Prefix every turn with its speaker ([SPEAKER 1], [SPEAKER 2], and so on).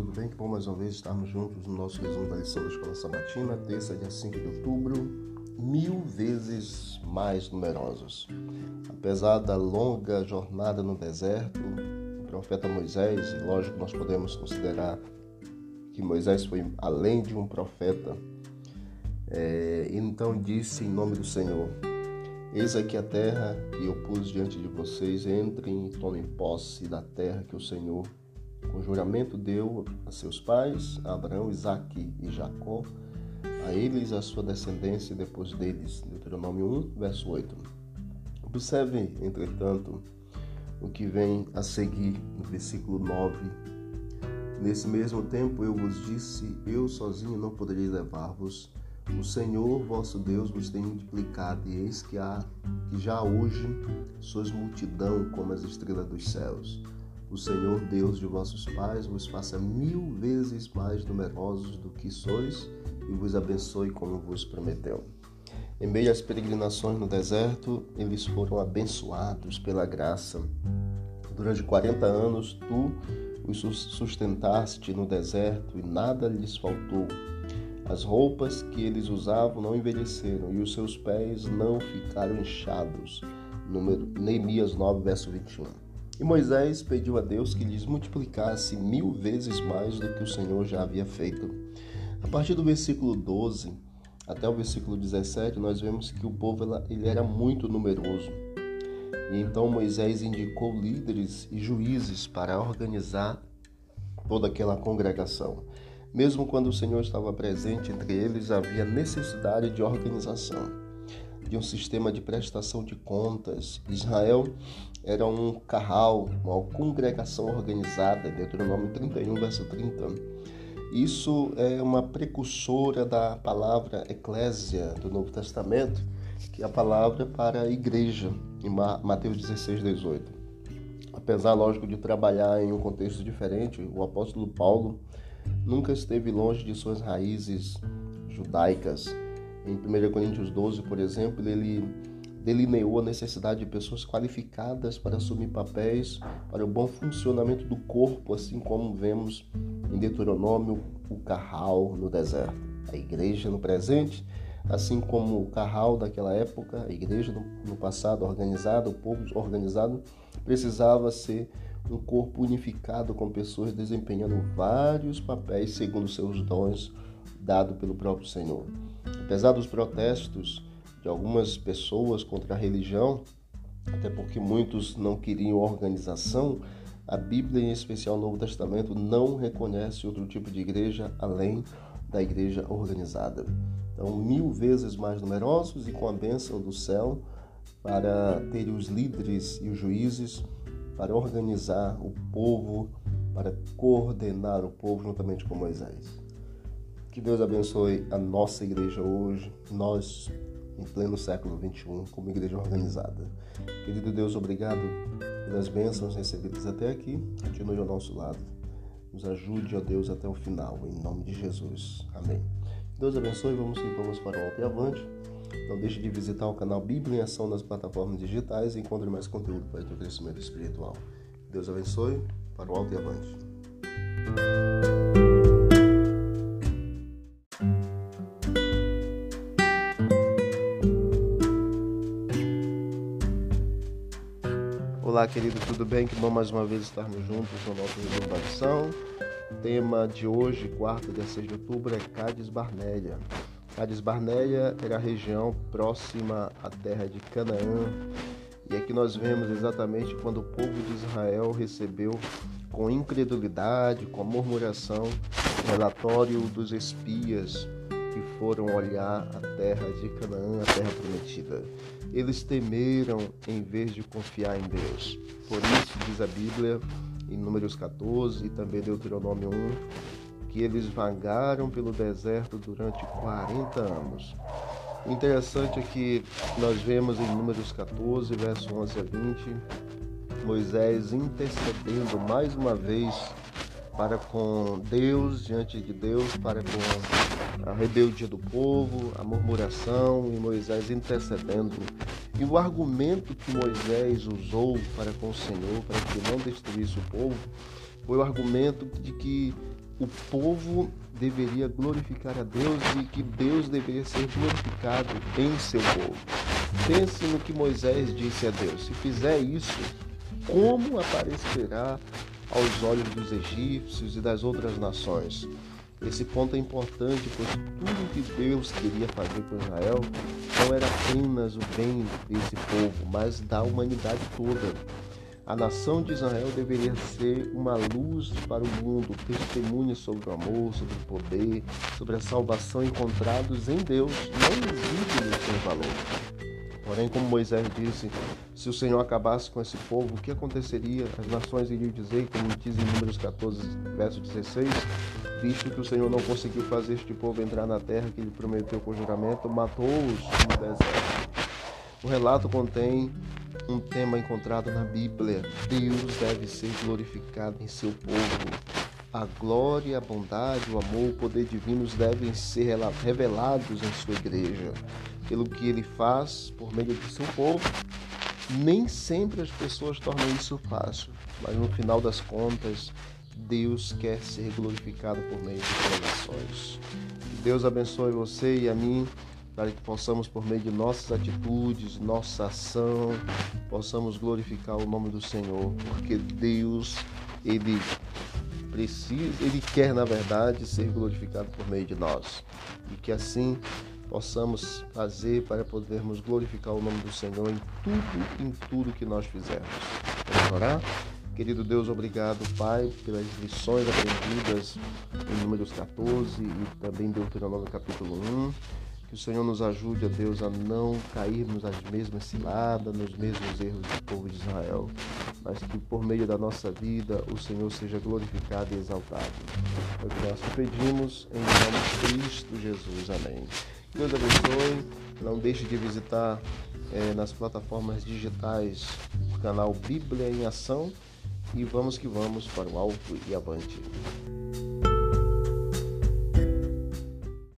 [SPEAKER 1] tudo bem? Que bom mais uma vez estarmos juntos no nosso resumo da lição da Escola Sabatina, terça, dia 5 de outubro, mil vezes mais numerosos. Apesar da longa jornada no deserto, o profeta Moisés, e lógico nós podemos considerar que Moisés foi além de um profeta, é, então disse em nome do Senhor, Eis aqui a terra que eu pus diante de vocês, entrem e tomem posse da terra que o Senhor com juramento deu a seus pais, Abraão, Isaque e Jacó, a eles a sua descendência depois deles. Deuteronômio 1, verso 8. Observe, entretanto, o que vem a seguir no versículo 9. Nesse mesmo tempo eu vos disse: Eu sozinho não poderei levar-vos. O Senhor vosso Deus vos tem multiplicado, e eis que, há, que já hoje sois multidão como as estrelas dos céus o Senhor Deus de vossos pais vos faça mil vezes mais numerosos do que sois e vos abençoe como vos prometeu. Em meio às peregrinações no deserto, eles foram abençoados pela graça. Durante 40 anos, tu os sustentaste no deserto e nada lhes faltou. As roupas que eles usavam não envelheceram e os seus pés não ficaram inchados. Número, Neemias 9, verso 21. E Moisés pediu a Deus que lhes multiplicasse mil vezes mais do que o Senhor já havia feito. A partir do versículo 12 até o versículo 17, nós vemos que o povo ele era muito numeroso. E então Moisés indicou líderes e juízes para organizar toda aquela congregação. Mesmo quando o Senhor estava presente entre eles, havia necessidade de organização de um sistema de prestação de contas. Israel era um carral, uma congregação organizada, Deuteronômio 31, verso 30. Isso é uma precursora da palavra eclésia do Novo Testamento, que é a palavra para a igreja, em Mateus 16, 18. Apesar, lógico, de trabalhar em um contexto diferente, o apóstolo Paulo nunca esteve longe de suas raízes judaicas em 1 Coríntios 12, por exemplo, ele delineou a necessidade de pessoas qualificadas para assumir papéis para o bom funcionamento do corpo, assim como vemos em Deuteronômio o carral no deserto. A igreja no presente, assim como o carral daquela época, a igreja no passado organizada, o povo organizado, precisava ser um corpo unificado com pessoas desempenhando vários papéis segundo seus dons dado pelo próprio Senhor. Apesar dos protestos de algumas pessoas contra a religião, até porque muitos não queriam organização, a Bíblia, em especial o Novo Testamento, não reconhece outro tipo de igreja além da igreja organizada. Então, mil vezes mais numerosos e com a bênção do céu para ter os líderes e os juízes para organizar o povo, para coordenar o povo juntamente com Moisés. Que Deus abençoe a nossa igreja hoje, nós em pleno século XXI, como igreja organizada. Querido Deus, obrigado pelas bênçãos recebidas até aqui. Continue ao nosso lado. Nos ajude, ó Deus, até o final, em nome de Jesus. Amém. Deus abençoe. Vamos que vamos para o alto e avante. Não deixe de visitar o canal Bíblia em Ação nas plataformas digitais e encontre mais conteúdo para o teu crescimento espiritual. Deus abençoe. Para o alto e avante. Olá, querido, tudo bem? Que bom mais uma vez estarmos juntos no nosso resumo O tema de hoje, quarta, dia 6 de outubro, é Cádiz Barnéia. Cádiz Barnéia era a região próxima à terra de Canaã. E aqui nós vemos exatamente quando o povo de Israel recebeu com incredulidade, com murmuração, o relatório dos espias que foram olhar a terra de Canaã, a terra prometida. Eles temeram em vez de confiar em Deus. Por isso, diz a Bíblia, em Números 14 e também Deuteronômio 1, que eles vagaram pelo deserto durante 40 anos. Interessante é que nós vemos em Números 14, verso 11 a 20, Moisés intercedendo mais uma vez para com Deus, diante de Deus, para com a rebeldia do povo, a murmuração e Moisés intercedendo. E o argumento que Moisés usou para com o Senhor, para que não destruísse o povo, foi o argumento de que o povo deveria glorificar a Deus e que Deus deveria ser glorificado em seu povo. Pense no que Moisés disse a Deus: se fizer isso, como aparecerá aos olhos dos egípcios e das outras nações? Esse ponto é importante, pois tudo que Deus queria fazer com Israel não era apenas o bem desse povo, mas da humanidade toda. A nação de Israel deveria ser uma luz para o mundo, testemunha sobre o amor, sobre o poder, sobre a salvação encontrados em Deus, não exíguos sem valor. Porém, como Moisés disse, se o Senhor acabasse com esse povo, o que aconteceria? As nações iriam dizer, como diz em Números 14, verso 16, visto que o Senhor não conseguiu fazer este povo entrar na terra que ele prometeu com juramento, matou-os no deserto. O relato contém um tema encontrado na Bíblia. Deus deve ser glorificado em seu povo. A glória, a bondade, o amor, o poder divinos devem ser revelados em sua igreja. Pelo que ele faz por meio de seu povo, nem sempre as pessoas tornam isso fácil, mas no final das contas, Deus quer ser glorificado por meio de suas Deus abençoe você e a mim para que possamos, por meio de nossas atitudes, nossa ação, possamos glorificar o nome do Senhor, porque Deus, Ele precisa, Ele quer, na verdade, ser glorificado por meio de nós. E que assim possamos fazer para podermos glorificar o nome do Senhor em tudo, em tudo que nós fizermos. Vamos orar? Querido Deus, obrigado, Pai, pelas lições aprendidas em Números 14 e também Deuteronômio capítulo 1. Que o Senhor nos ajude, a Deus, a não cairmos nas mesmas ciladas, nos mesmos erros do povo de Israel, mas que por meio da nossa vida o Senhor seja glorificado e exaltado. É o que nós pedimos em nome de Cristo Jesus. Amém. Deus abençoe. Não deixe de visitar é, nas plataformas digitais o canal Bíblia em Ação e vamos que vamos para o alto e avante.